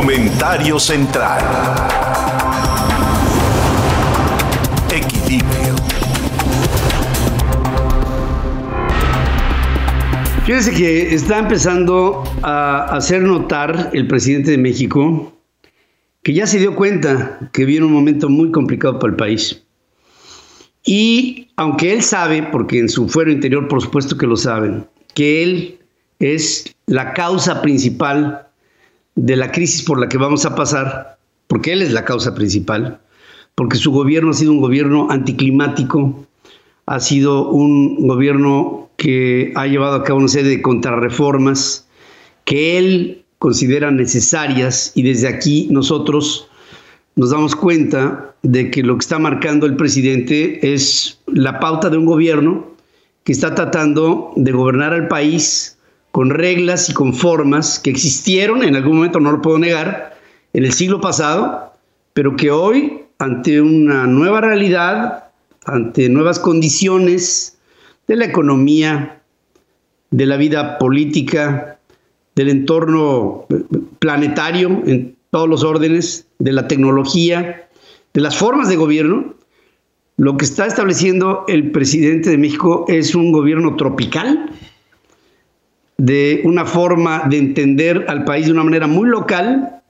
Comentario central. Equilibrio. Fíjense que está empezando a hacer notar el presidente de México que ya se dio cuenta que viene un momento muy complicado para el país. Y aunque él sabe, porque en su fuero interior por supuesto que lo saben, que él es la causa principal de la crisis por la que vamos a pasar, porque él es la causa principal, porque su gobierno ha sido un gobierno anticlimático, ha sido un gobierno que ha llevado a cabo una serie de contrarreformas que él considera necesarias y desde aquí nosotros nos damos cuenta de que lo que está marcando el presidente es la pauta de un gobierno que está tratando de gobernar al país con reglas y con formas que existieron en algún momento, no lo puedo negar, en el siglo pasado, pero que hoy, ante una nueva realidad, ante nuevas condiciones de la economía, de la vida política, del entorno planetario en todos los órdenes, de la tecnología, de las formas de gobierno, lo que está estableciendo el presidente de México es un gobierno tropical, de una forma de entender al país de una manera muy local,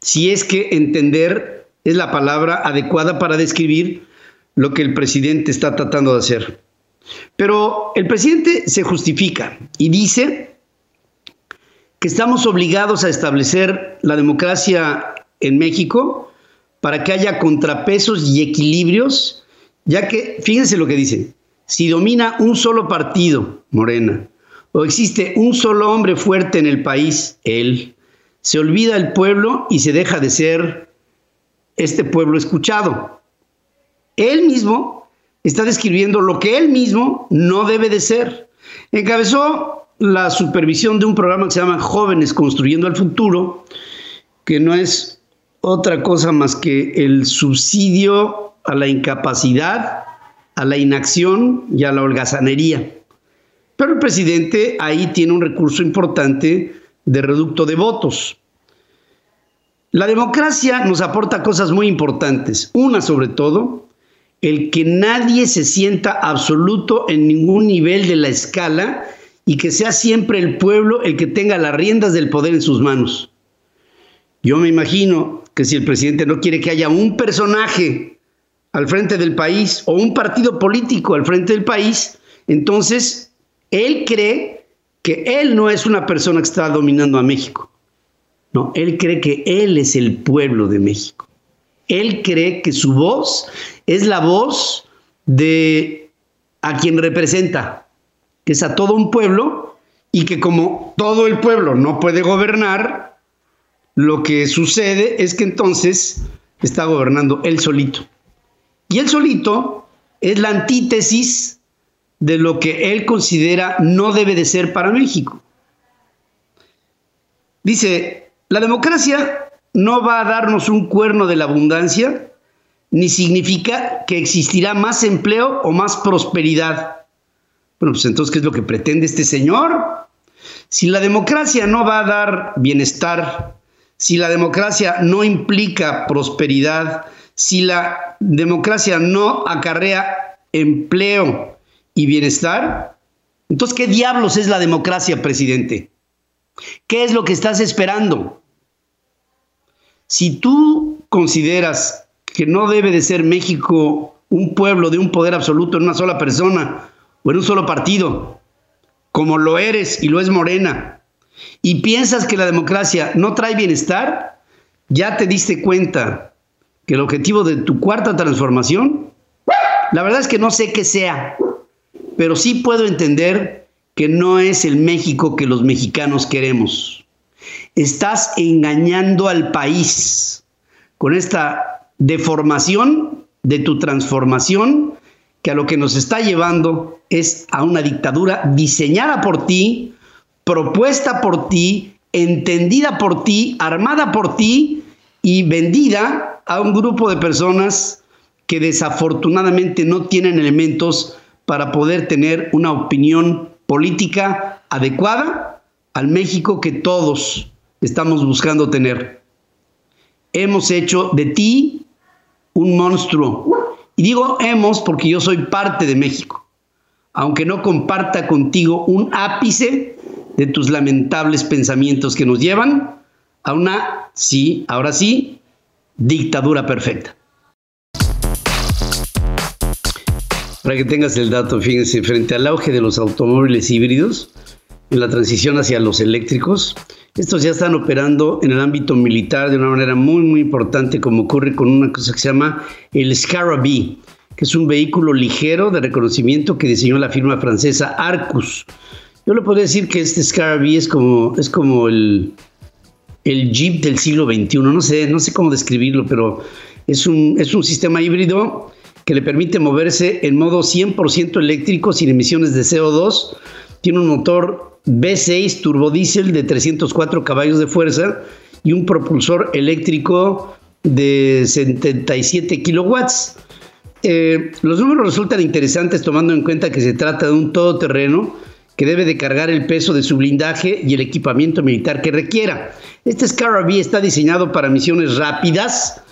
si es que entender es la palabra adecuada para describir lo que el presidente está tratando de hacer. Pero el presidente se justifica y dice que estamos obligados a establecer la democracia en México para que haya contrapesos y equilibrios, ya que, fíjense lo que dice, si domina un solo partido, Morena, o existe un solo hombre fuerte en el país, él, se olvida el pueblo y se deja de ser este pueblo escuchado. Él mismo está describiendo lo que él mismo no debe de ser. Encabezó la supervisión de un programa que se llama Jóvenes Construyendo el Futuro, que no es otra cosa más que el subsidio a la incapacidad, a la inacción y a la holgazanería. Pero el presidente ahí tiene un recurso importante de reducto de votos. La democracia nos aporta cosas muy importantes. Una sobre todo, el que nadie se sienta absoluto en ningún nivel de la escala y que sea siempre el pueblo el que tenga las riendas del poder en sus manos. Yo me imagino que si el presidente no quiere que haya un personaje al frente del país o un partido político al frente del país, entonces él cree que él no es una persona que está dominando a México. No, él cree que él es el pueblo de México. Él cree que su voz es la voz de a quien representa, que es a todo un pueblo y que como todo el pueblo no puede gobernar, lo que sucede es que entonces está gobernando él solito. Y él solito es la antítesis de lo que él considera no debe de ser para México. Dice, la democracia no va a darnos un cuerno de la abundancia, ni significa que existirá más empleo o más prosperidad. Bueno, pues entonces, ¿qué es lo que pretende este señor? Si la democracia no va a dar bienestar, si la democracia no implica prosperidad, si la democracia no acarrea empleo y bienestar, entonces, ¿qué diablos es la democracia, presidente? ¿Qué es lo que estás esperando? Si tú consideras que no debe de ser México un pueblo de un poder absoluto en una sola persona, o en un solo partido, como lo eres y lo es Morena, y piensas que la democracia no trae bienestar, ya te diste cuenta que el objetivo de tu cuarta transformación, la verdad es que no sé qué sea, pero sí puedo entender que no es el México que los mexicanos queremos. Estás engañando al país con esta deformación de tu transformación que a lo que nos está llevando es a una dictadura diseñada por ti, propuesta por ti, entendida por ti, armada por ti y vendida a un grupo de personas que desafortunadamente no tienen elementos para poder tener una opinión política adecuada al México que todos estamos buscando tener. hemos hecho de ti un monstruo. Y digo hemos porque yo soy parte de México, aunque no comparta contigo un ápice de tus lamentables pensamientos que nos llevan a una, sí, ahora sí, dictadura perfecta. Para que tengas el dato, fíjense, frente al auge de los automóviles híbridos, en la transición hacia los eléctricos, estos ya están operando en el ámbito militar de una manera muy, muy importante, como ocurre con una cosa que se llama el Scarabee, que es un vehículo ligero de reconocimiento que diseñó la firma francesa Arcus. Yo le podría decir que este Scarabee es como, es como el, el Jeep del siglo XXI. No sé, no sé cómo describirlo, pero es un, es un sistema híbrido que le permite moverse en modo 100% eléctrico sin emisiones de CO2. Tiene un motor V6 turbodiesel de 304 caballos de fuerza y un propulsor eléctrico de 77 kilowatts. Eh, los números resultan interesantes tomando en cuenta que se trata de un todoterreno que debe de cargar el peso de su blindaje y el equipamiento militar que requiera. Este Scarabee está diseñado para misiones rápidas,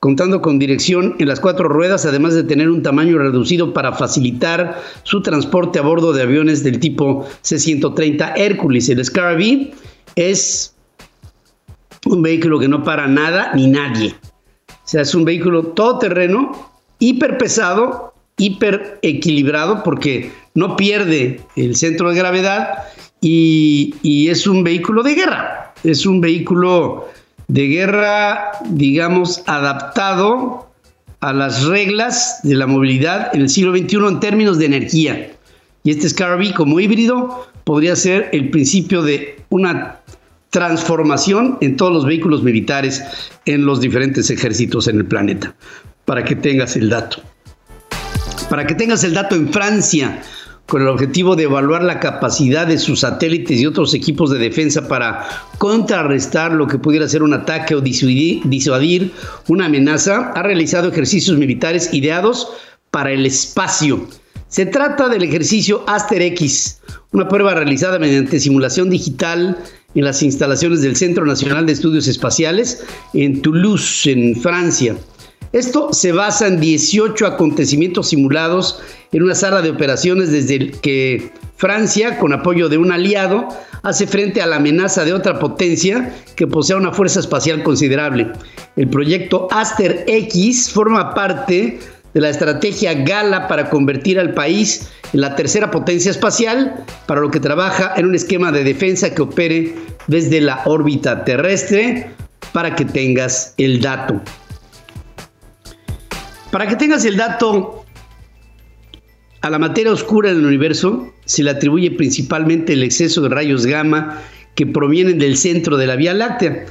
contando con dirección en las cuatro ruedas, además de tener un tamaño reducido para facilitar su transporte a bordo de aviones del tipo C-130 Hércules. El Scarabee es un vehículo que no para nada ni nadie. O sea, es un vehículo todoterreno, hiper pesado, hiper equilibrado, porque no pierde el centro de gravedad y, y es un vehículo de guerra. Es un vehículo de guerra, digamos, adaptado a las reglas de la movilidad en el siglo XXI en términos de energía. Y este Scarabee como híbrido podría ser el principio de una transformación en todos los vehículos militares en los diferentes ejércitos en el planeta, para que tengas el dato. Para que tengas el dato en Francia, con el objetivo de evaluar la capacidad de sus satélites y otros equipos de defensa para contrarrestar lo que pudiera ser un ataque o disuadir, una amenaza, ha realizado ejercicios militares ideados para el espacio. Se trata del ejercicio Aster X, una prueba realizada mediante simulación digital en las instalaciones del Centro Nacional de Estudios Espaciales en Toulouse, en Francia. Esto se basa en 18 acontecimientos simulados en una sala de operaciones desde que Francia, con apoyo de un aliado, hace frente a la amenaza de otra potencia que posea una fuerza espacial considerable. El proyecto Aster X forma parte de la estrategia Gala para convertir al país en la tercera potencia espacial, para lo que trabaja en un esquema de defensa que opere desde la órbita terrestre, para que tengas el dato. Para que tengas el dato, a la materia oscura del universo se le atribuye principalmente el exceso de rayos gamma que provienen del centro de la Vía Láctea,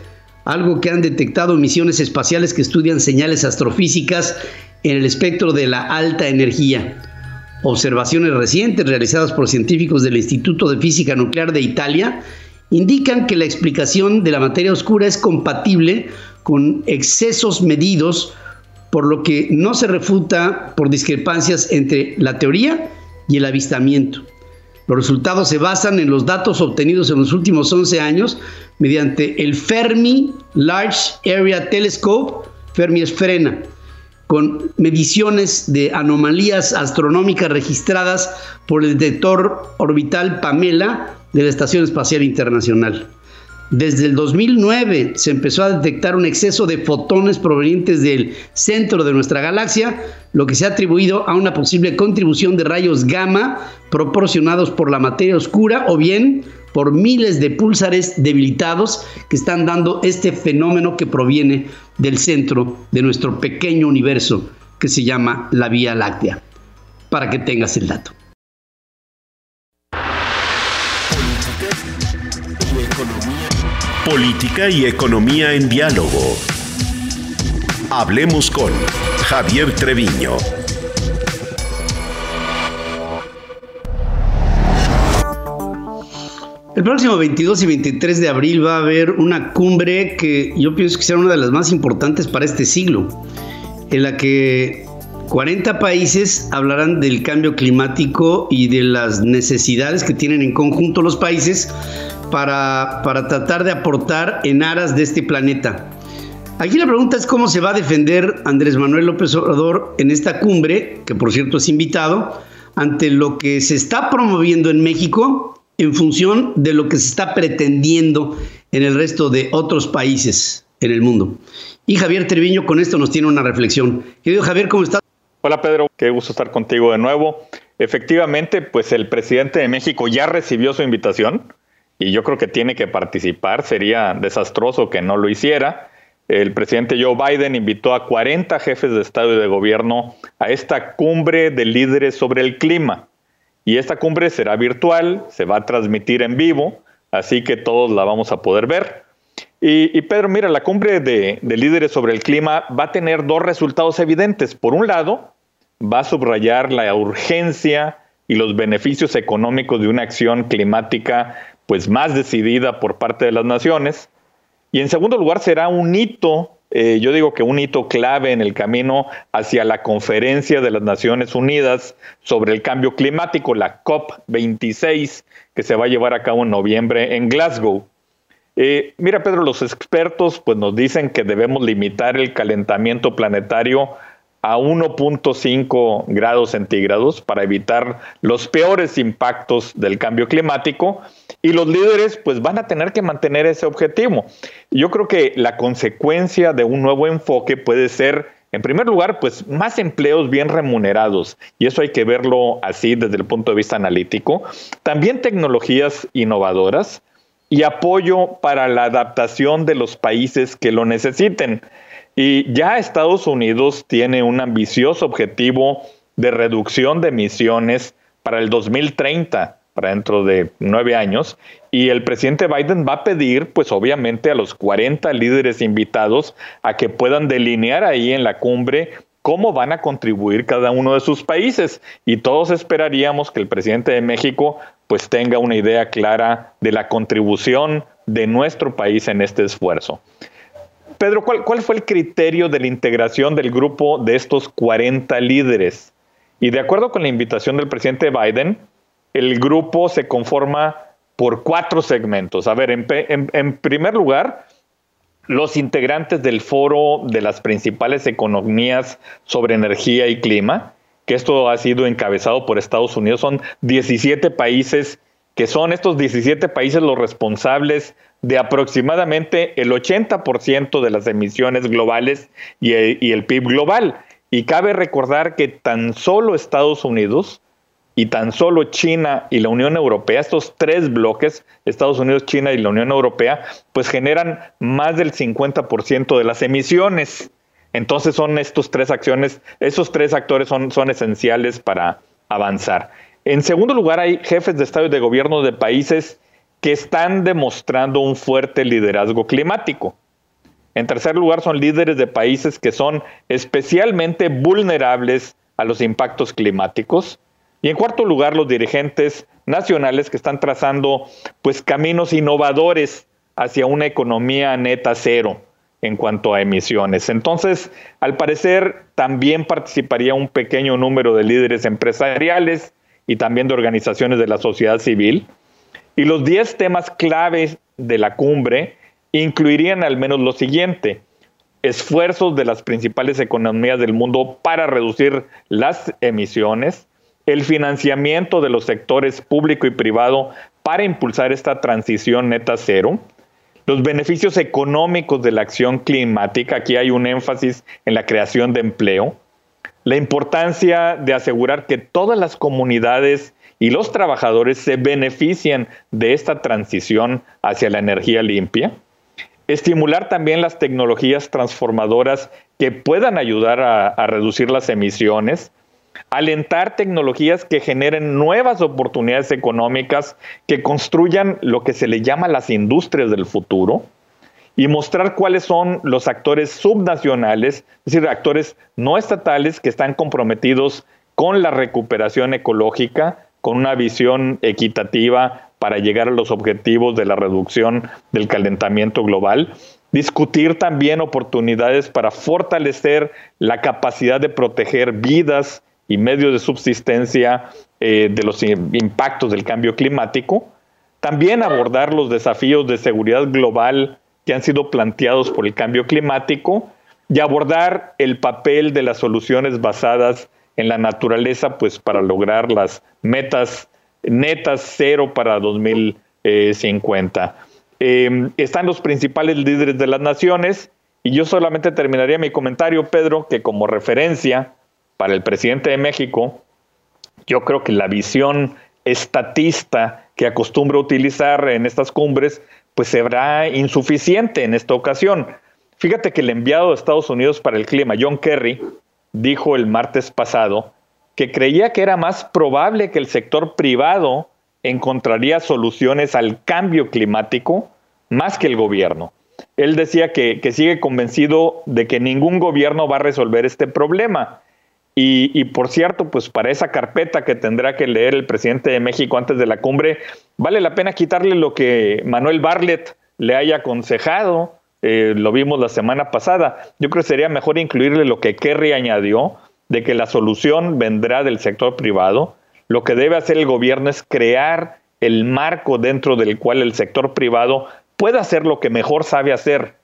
algo que han detectado misiones espaciales que estudian señales astrofísicas en el espectro de la alta energía. Observaciones recientes realizadas por científicos del Instituto de Física Nuclear de Italia indican que la explicación de la materia oscura es compatible con excesos medidos por lo que no se refuta por discrepancias entre la teoría y el avistamiento. Los resultados se basan en los datos obtenidos en los últimos 11 años mediante el Fermi Large Area Telescope, Fermi Esfrena, con mediciones de anomalías astronómicas registradas por el detector orbital Pamela de la Estación Espacial Internacional. Desde el 2009 se empezó a detectar un exceso de fotones provenientes del centro de nuestra galaxia, lo que se ha atribuido a una posible contribución de rayos gamma proporcionados por la materia oscura o bien por miles de púlsares debilitados que están dando este fenómeno que proviene del centro de nuestro pequeño universo que se llama la Vía Láctea. Para que tengas el dato. Política y economía en diálogo. Hablemos con Javier Treviño. El próximo 22 y 23 de abril va a haber una cumbre que yo pienso que será una de las más importantes para este siglo, en la que 40 países hablarán del cambio climático y de las necesidades que tienen en conjunto los países para, tratar de aportar en aras de este planeta. Aquí la pregunta es cómo se va a defender Andrés Manuel López Obrador en esta cumbre, que por cierto es invitado, ante lo que se está promoviendo en México en función de lo que se está pretendiendo en el resto de otros países en el mundo. Y Javier Treviño con esto nos tiene una reflexión. Querido Javier, ¿cómo estás? Hola Pedro, qué gusto estar contigo de nuevo. Efectivamente, pues el presidente de México ya recibió su invitación y yo creo que tiene que participar. Sería desastroso que no lo hiciera. El presidente Joe Biden invitó a 40 jefes de Estado y de Gobierno a esta cumbre de líderes sobre el clima. Y esta cumbre será virtual, se va a transmitir en vivo, así que todos la vamos a poder ver. Y, Pedro, mira, la cumbre de, de líderes sobre el clima va a tener dos resultados evidentes. Por un lado, va a subrayar la urgencia y los beneficios económicos de una acción climática pues más decidida por parte de las naciones. Y en segundo lugar será un hito, eh, yo digo que un hito clave en el camino hacia la conferencia de las Naciones Unidas sobre el cambio climático, la COP26, que se va a llevar a cabo en noviembre en Glasgow. Eh, mira, Pedro, los expertos pues, nos dicen que debemos limitar el calentamiento planetario a 1.5 grados centígrados para evitar los peores impactos del cambio climático y los líderes pues van a tener que mantener ese objetivo. Yo creo que la consecuencia de un nuevo enfoque puede ser en primer lugar, pues más empleos bien remunerados, y eso hay que verlo así desde el punto de vista analítico. También tecnologías innovadoras y apoyo para la adaptación de los países que lo necesiten. Y ya Estados Unidos tiene un ambicioso objetivo de reducción de emisiones para el 2030, para dentro de nueve años, y el presidente Biden va a pedir, pues obviamente, a los 40 líderes invitados a que puedan delinear ahí en la cumbre cómo van a contribuir cada uno de sus países. Y todos esperaríamos que el presidente de México pues tenga una idea clara de la contribución de nuestro país en este esfuerzo. Pedro, ¿cuál, fue el criterio de la integración del grupo de estos 40 líderes? Y de acuerdo con la invitación del presidente Biden, el grupo se conforma por cuatro segmentos. A ver, en, primer lugar, los integrantes del foro de las principales economías sobre energía y clima, que esto ha sido encabezado por Estados Unidos, son 17 países que son estos 17 países los responsables de aproximadamente el 80% de las emisiones globales y el, PIB global. Y cabe recordar que tan solo Estados Unidos y tan solo China y la Unión Europea, estos tres bloques, Estados Unidos, China y la Unión Europea, pues generan más del 50% de las emisiones. Entonces son estos tres acciones, esos tres actores son, son esenciales para avanzar. En segundo lugar, hay jefes de Estado y de gobierno de países que están demostrando un fuerte liderazgo climático. En tercer lugar, son líderes de países que son especialmente vulnerables a los impactos climáticos. Y en cuarto lugar, los dirigentes nacionales que están trazando pues caminos innovadores hacia una economía neta cero en cuanto a emisiones. Entonces, al parecer, también participaría un pequeño número de líderes empresariales, y también de organizaciones de la sociedad civil. Y los 10 temas claves de la cumbre incluirían al menos lo siguiente. Esfuerzos de las principales economías del mundo para reducir las emisiones, el financiamiento de los sectores público y privado para impulsar esta transición neta cero, los beneficios económicos de la acción climática, aquí hay un énfasis en la creación de empleo, la importancia de asegurar que todas las comunidades y los trabajadores se benefician de esta transición hacia la energía limpia, estimular también las tecnologías transformadoras que puedan ayudar a, reducir las emisiones, alentar tecnologías que generen nuevas oportunidades económicas, que construyan lo que se le llama las industrias del futuro, y mostrar cuáles son los actores subnacionales, es decir, actores no estatales que están comprometidos con la recuperación ecológica, con una visión equitativa para llegar a los objetivos de la reducción del calentamiento global. Discutir también oportunidades para fortalecer la capacidad de proteger vidas y medios de subsistencia eh, de los impactos del cambio climático. También abordar los desafíos de seguridad global que han sido planteados por el cambio climático y abordar el papel de las soluciones basadas en la naturaleza, pues para lograr las metas netas cero para 2050. Eh, están los principales líderes de las naciones y yo solamente terminaría mi comentario, Pedro, que como referencia para el presidente de México, yo creo que la visión estatista que acostumbra utilizar en estas cumbres, pues será insuficiente en esta ocasión. Fíjate que el enviado de Estados Unidos para el clima, John Kerry, dijo el martes pasado que creía que era más probable que el sector privado encontraría soluciones al cambio climático más que el gobierno. Él decía que, que sigue convencido de que ningún gobierno va a resolver este problema y, por cierto, pues para esa carpeta que tendrá que leer el presidente de México antes de la cumbre, vale la pena quitarle lo que Manuel Barlet le haya aconsejado. Eh, lo vimos la semana pasada. Yo creo que sería mejor incluirle lo que Kerry añadió, de que la solución vendrá del sector privado. Lo que debe hacer el gobierno es crear el marco dentro del cual el sector privado pueda hacer lo que mejor sabe hacer,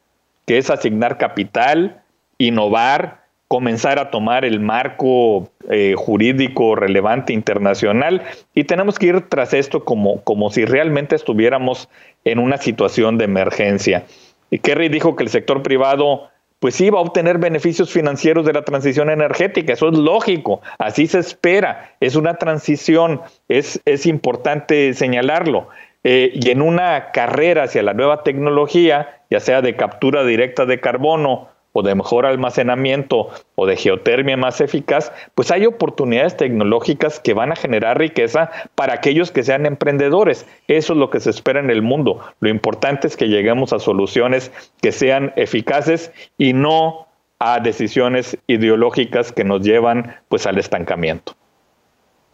que es asignar capital, innovar, comenzar a tomar el marco eh, jurídico relevante internacional y tenemos que ir tras esto como, como si realmente estuviéramos en una situación de emergencia. Y Kerry dijo que el sector privado pues iba a obtener beneficios financieros de la transición energética, eso es lógico, así se espera, es una transición, es, es importante señalarlo. Eh, y en una carrera hacia la nueva tecnología, ya sea de captura directa de carbono o de mejor almacenamiento o de geotermia más eficaz, pues hay oportunidades tecnológicas que van a generar riqueza para aquellos que sean emprendedores. Eso es lo que se espera en el mundo. Lo importante es que lleguemos a soluciones que sean eficaces y no a decisiones ideológicas que nos llevan pues al estancamiento.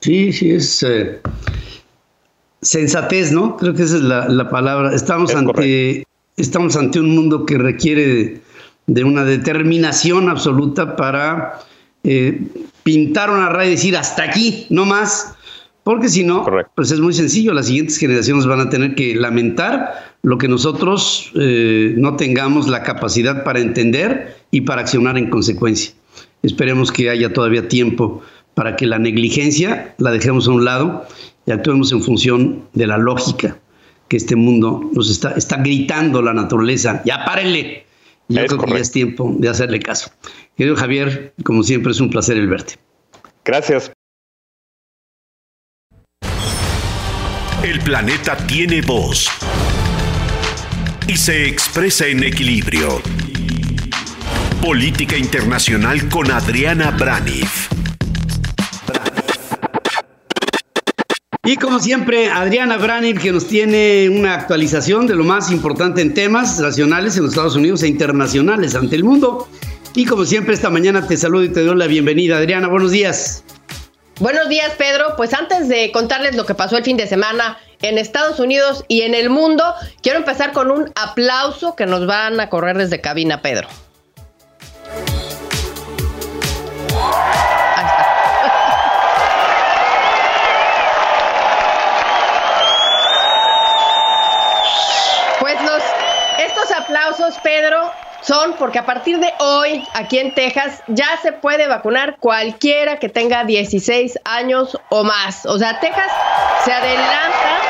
Sí, sí, es eh, sensatez, ¿no? Creo que esa es la, palabra. Estamos ante, estamos ante un mundo que requiere de una determinación absoluta para eh, pintar una raya y decir hasta aquí, no más, porque si no, pues es muy sencillo, las siguientes generaciones van a tener que lamentar lo que nosotros eh, no tengamos la capacidad para entender y para accionar en consecuencia. Esperemos que haya todavía tiempo para que la negligencia la dejemos a un lado y actuemos en función de la lógica que este mundo nos está, está gritando la naturaleza. Ya párenle, yo creo que ya es tiempo de hacerle caso. Querido Javier, como siempre es un placer el verte. Gracias. El planeta tiene voz y se expresa en equilibrio. Política Internacional con Adriana Braniff. Y como siempre, Adriana Branil, que nos tiene una actualización de lo más importante en temas nacionales en los Estados Unidos e internacionales ante el mundo. Y como siempre, esta mañana te saludo y te doy la bienvenida. Adriana, buenos días. Buenos días, Pedro. Pues antes de contarles lo que pasó el fin de semana en Estados Unidos y en el mundo, quiero empezar con un aplauso que nos van a correr desde cabina, Pedro. Son porque a partir de hoy, aquí en Texas, ya se puede vacunar cualquiera que tenga 16 años o más. O sea, Texas se adelanta.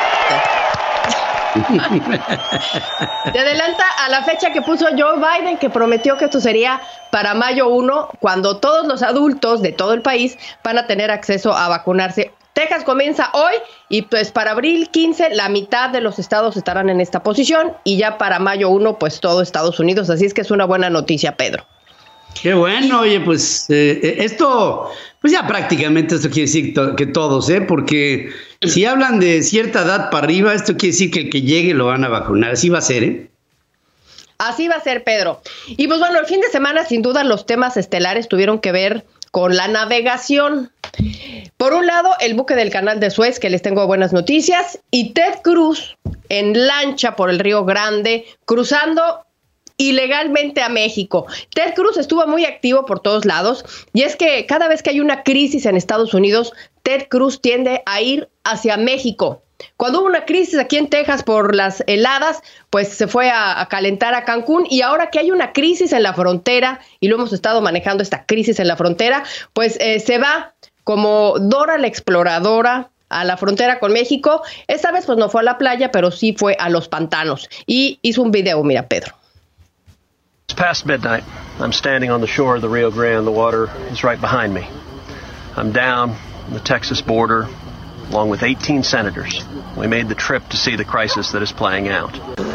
se adelanta a la fecha que puso Joe Biden, que prometió que esto sería para mayo 1, cuando todos los adultos de todo el país van a tener acceso a vacunarse. Texas comienza hoy y pues para abril 15 la mitad de los estados estarán en esta posición y ya para mayo 1 pues todo Estados Unidos. Así es que es una buena noticia, Pedro. Qué bueno, oye, pues eh, eh, esto, pues ya prácticamente esto quiere decir que todos, ¿eh? Porque si hablan de cierta edad para arriba, esto quiere decir que el que llegue lo van a vacunar. Así va a ser, ¿eh? Así va a ser, Pedro. Y pues bueno, el fin de semana, sin duda, los temas estelares tuvieron que ver con la navegación. Por un lado, el buque del canal de Suez, que les tengo buenas noticias, y Ted Cruz en lancha por el Río Grande, cruzando ilegalmente a México. Ted Cruz estuvo muy activo por todos lados y es que cada vez que hay una crisis en Estados Unidos, Ted Cruz tiende a ir hacia México. Cuando hubo una crisis aquí en Texas por las heladas, pues se fue a, calentar a Cancún y ahora que hay una crisis en la frontera y lo hemos estado manejando esta crisis en la frontera, pues eh, se va como Dora la exploradora a la frontera con México. Esta vez pues no fue a la playa, pero sí fue a los pantanos y hizo un video, mira Pedro. It's past midnight. I'm standing on the shore of the Rio Grande. The water is right behind me. I'm down on the Texas border along with 18 senators. We made the trip to see the crisis that is playing out.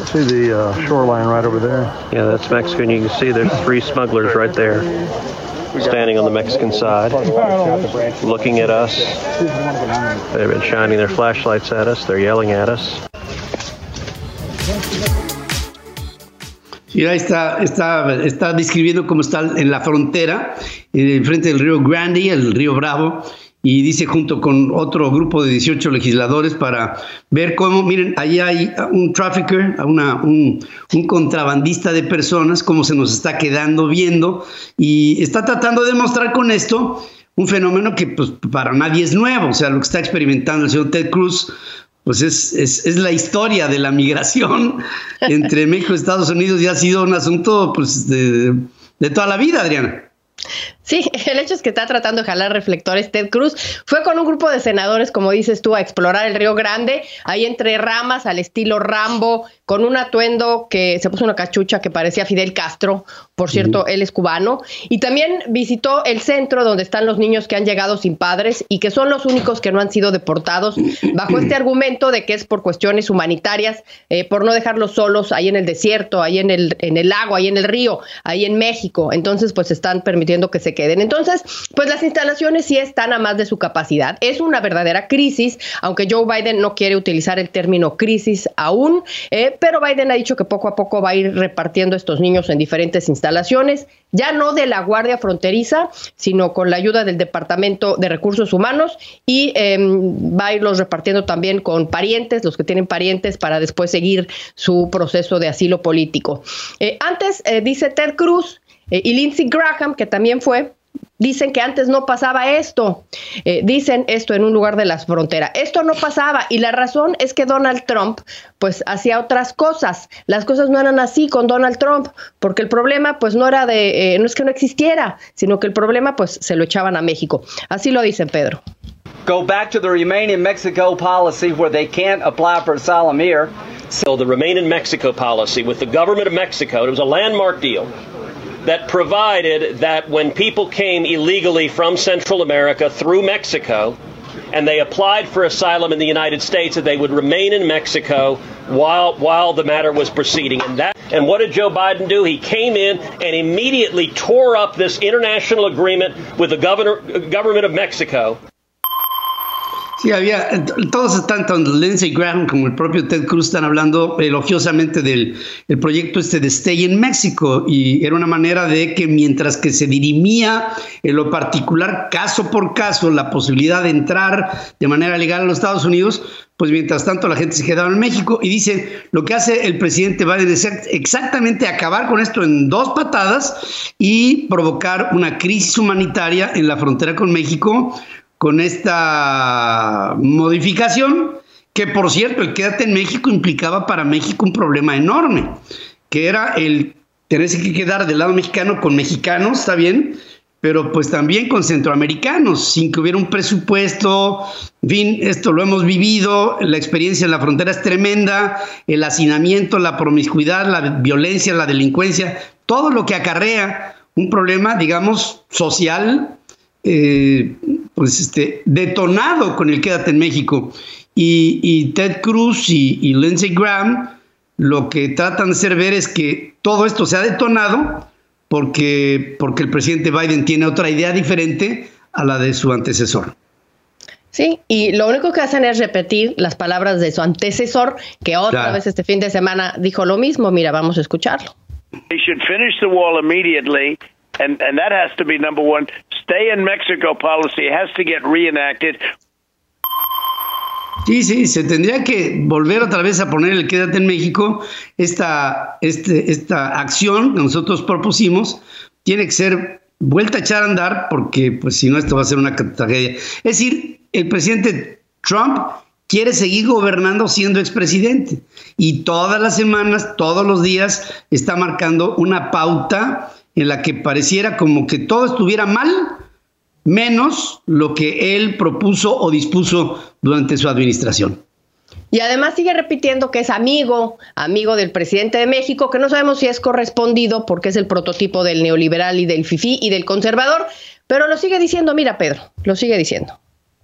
See the uh, shoreline right over there? Yeah, that's Mexico, and you can see there's three smugglers right there, standing on the Mexican side, looking at us. They've been shining their flashlights at us, they're yelling at us. Ahí está, está, está describiendo cómo está en la frontera, en frente del río Grande, el río Bravo, y dice junto con otro grupo de 18 legisladores para ver cómo, miren, ahí hay un trafficker, una, un, un, contrabandista de personas, cómo se nos está quedando viendo y está tratando de demostrar con esto un fenómeno que pues, para nadie es nuevo, o sea, lo que está experimentando el señor Ted Cruz. Pues es, es, es la historia de la migración entre México y Estados Unidos y ha sido un asunto pues, de, de toda la vida, Adriana. Sí, el hecho es que está tratando de jalar reflectores Ted Cruz. Fue con un grupo de senadores, como dices tú, a explorar el Río Grande, ahí entre ramas, al estilo Rambo, con un atuendo que se puso una cachucha que parecía Fidel Castro, por cierto, él es cubano, y también visitó el centro donde están los niños que han llegado sin padres y que son los únicos que no han sido deportados, bajo este argumento de que es por cuestiones humanitarias, eh, por no dejarlos solos ahí en el desierto, ahí en el, en el lago, ahí en el río, ahí en México. Entonces, pues están permitiendo que se queden. Entonces, pues las instalaciones sí están a más de su capacidad. Es una verdadera crisis, aunque Joe Biden no quiere utilizar el término crisis aún, eh, pero Biden ha dicho que poco a poco va a ir repartiendo estos niños en diferentes instalaciones, ya no de la Guardia Fronteriza, sino con la ayuda del Departamento de Recursos Humanos y em, va a irlos repartiendo también con parientes, los que tienen parientes, para después seguir su proceso de asilo político. Eh, antes, eh, dice Ted Cruz, y Lindsey Graham, que también fue, Dicen que antes no pasaba esto. Eh, dicen esto en un lugar de la frontera. Esto no pasaba y la razón es que Donald Trump pues hacía otras cosas. Las cosas no eran así con Donald Trump porque el problema pues no era de, eh, no es que no existiera, sino que el problema pues se lo echaban a México. Así lo dicen Pedro. Go back to the Remain in Mexico policy where they can't apply for asylum here. So the Remain in Mexico policy with the government of Mexico, it was a landmark deal. That provided that when people came illegally from Central America through Mexico and they applied for asylum in the United States, that they would remain in Mexico while while the matter was proceeding. And that and what did Joe Biden do? He came in and immediately tore up this international agreement with the governor, government of Mexico Sí, había, todos, tanto Lindsey Graham como el propio Ted Cruz están hablando elogiosamente del el proyecto este de Stay in México y era una manera de que mientras que se dirimía en lo particular caso por caso la posibilidad de entrar de manera legal a los Estados Unidos, pues mientras tanto la gente se quedaba en México y dice lo que hace el presidente Biden es exactamente acabar con esto en dos patadas y provocar una crisis humanitaria en la frontera con México con esta modificación, que por cierto, el quédate en México implicaba para México un problema enorme, que era el tenerse que quedar del lado mexicano con mexicanos, está bien, pero pues también con centroamericanos, sin que hubiera un presupuesto, en fin, esto lo hemos vivido, la experiencia en la frontera es tremenda, el hacinamiento, la promiscuidad, la violencia, la delincuencia, todo lo que acarrea un problema, digamos, social, eh, pues este, detonado con el Quédate en México. Y, Ted Cruz y, Lindsey Graham lo que tratan de hacer ver es que todo esto se ha detonado porque, porque el presidente Biden tiene otra idea diferente a la de su antecesor. Sí, y lo único que hacen es repetir las palabras de su antecesor, que otra vez este fin de semana dijo lo mismo. Mira, vamos a escucharlo. and and that has to be number one. Stay in Mexico policy has to get reenacted. Sí, sí, se tendría que volver otra vez a poner el quédate en México. Esta, este, esta acción que nosotros propusimos tiene que ser vuelta a echar a andar porque pues si no esto va a ser una tragedia. Es decir, el presidente Trump quiere seguir gobernando siendo expresidente y todas las semanas, todos los días está marcando una pauta en la que pareciera como que todo estuviera mal menos lo que él propuso o dispuso durante su administración. Y además sigue repitiendo que es amigo, amigo del presidente de México, que no sabemos si es correspondido porque es el prototipo del neoliberal y del FIFI y del conservador, pero lo sigue diciendo, mira Pedro, lo sigue diciendo.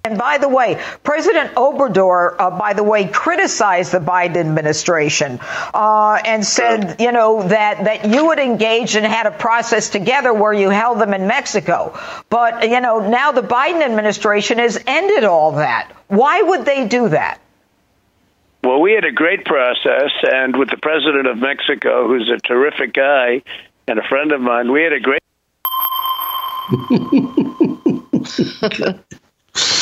And by the way, President Obrador, uh, by the way, criticized the Biden administration uh, and said, you know, that, that you had engaged and had a process together where you held them in Mexico. But, you know, now the Biden administration has ended all that. Why would they do that? Well, we had a great process, and with the president of Mexico, who's a terrific guy and a friend of mine, we had a great.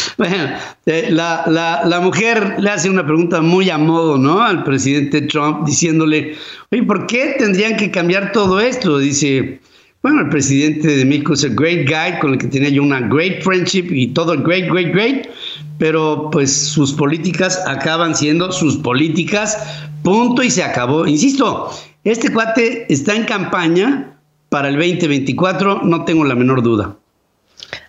Bueno, eh, la, la, la, mujer le hace una pregunta muy a modo, ¿no? Al presidente Trump, diciéndole, oye, ¿por qué tendrían que cambiar todo esto? Dice, bueno, el presidente de México es un great guy con el que tenía yo una great friendship y todo great, great, great, pero pues sus políticas acaban siendo sus políticas, punto y se acabó. Insisto, este cuate está en campaña para el 2024, no tengo la menor duda.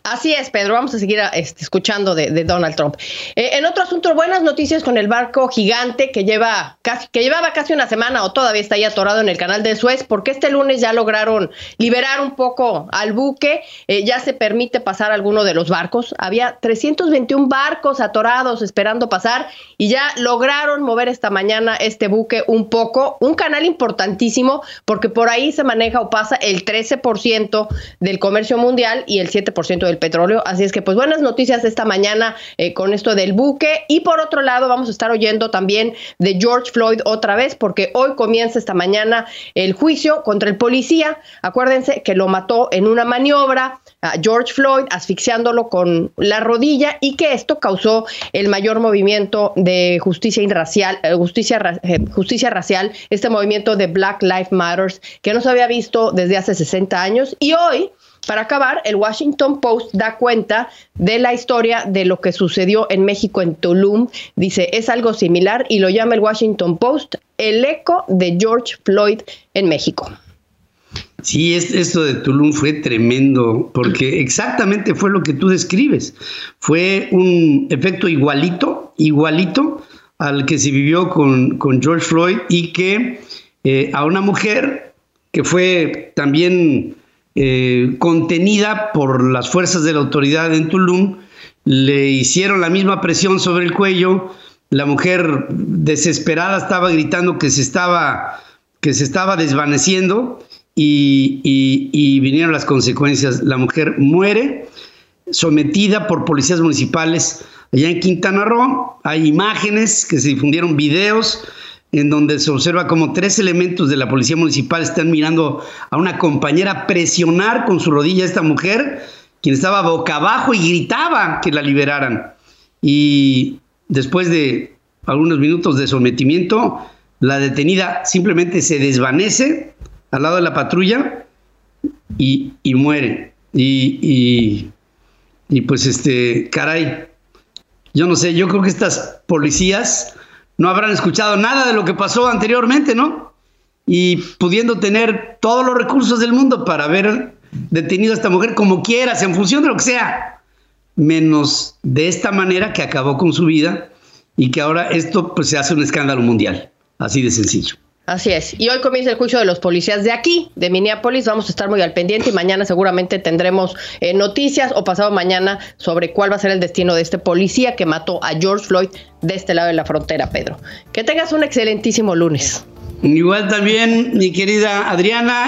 Así es, Pedro. Vamos a seguir este, escuchando de, Donald Trump. Eh, en otro asunto, buenas noticias con el barco gigante que lleva casi, que llevaba casi una semana o todavía está ahí atorado en el canal de Suez, porque este lunes ya lograron liberar un poco al buque. Eh, ya se permite pasar alguno de los barcos. Había 321 barcos atorados esperando pasar y ya lograron mover esta mañana este buque un poco. Un canal importantísimo porque por ahí se maneja o pasa el 13% del comercio mundial y el 7% del petróleo. Así es que, pues, buenas noticias esta mañana eh, con esto del buque. Y por otro lado, vamos a estar oyendo también de George Floyd otra vez, porque hoy comienza esta mañana el juicio contra el policía. Acuérdense que lo mató en una maniobra a George Floyd, asfixiándolo con la rodilla, y que esto causó el mayor movimiento de justicia racial, eh, justicia, eh, justicia racial, este movimiento de Black Lives Matters, que no se había visto desde hace 60 años. Y hoy para acabar, el Washington Post da cuenta de la historia de lo que sucedió en México en Tulum. Dice, es algo similar y lo llama el Washington Post el eco de George Floyd en México. Sí, esto de Tulum fue tremendo, porque exactamente fue lo que tú describes. Fue un efecto igualito, igualito al que se vivió con, George Floyd y que eh, a una mujer que fue también eh, contenida por las fuerzas de la autoridad en Tulum, le hicieron la misma presión sobre el cuello, la mujer desesperada estaba gritando que se estaba, que se estaba desvaneciendo y, y vinieron las consecuencias. La mujer muere sometida por policías municipales allá en Quintana Roo. Hay imágenes que se difundieron, videos en donde se observa como tres elementos de la policía municipal están mirando a una compañera presionar con su rodilla a esta mujer, quien estaba boca abajo y gritaba que la liberaran. Y después de algunos minutos de sometimiento, la detenida simplemente se desvanece al lado de la patrulla y, muere. Y, y, y pues este, caray, yo no sé, yo creo que estas policías no habrán escuchado nada de lo que pasó anteriormente, ¿no? Y pudiendo tener todos los recursos del mundo para haber detenido a esta mujer como quieras, en función de lo que sea, menos de esta manera que acabó con su vida y que ahora esto pues se hace un escándalo mundial, así de sencillo. Así es. Y hoy comienza el juicio de los policías de aquí, de Minneapolis. Vamos a estar muy al pendiente y mañana seguramente tendremos eh, noticias o pasado mañana sobre cuál va a ser el destino de este policía que mató a George Floyd de este lado de la frontera, Pedro. Que tengas un excelentísimo lunes. Igual también, mi querida Adriana.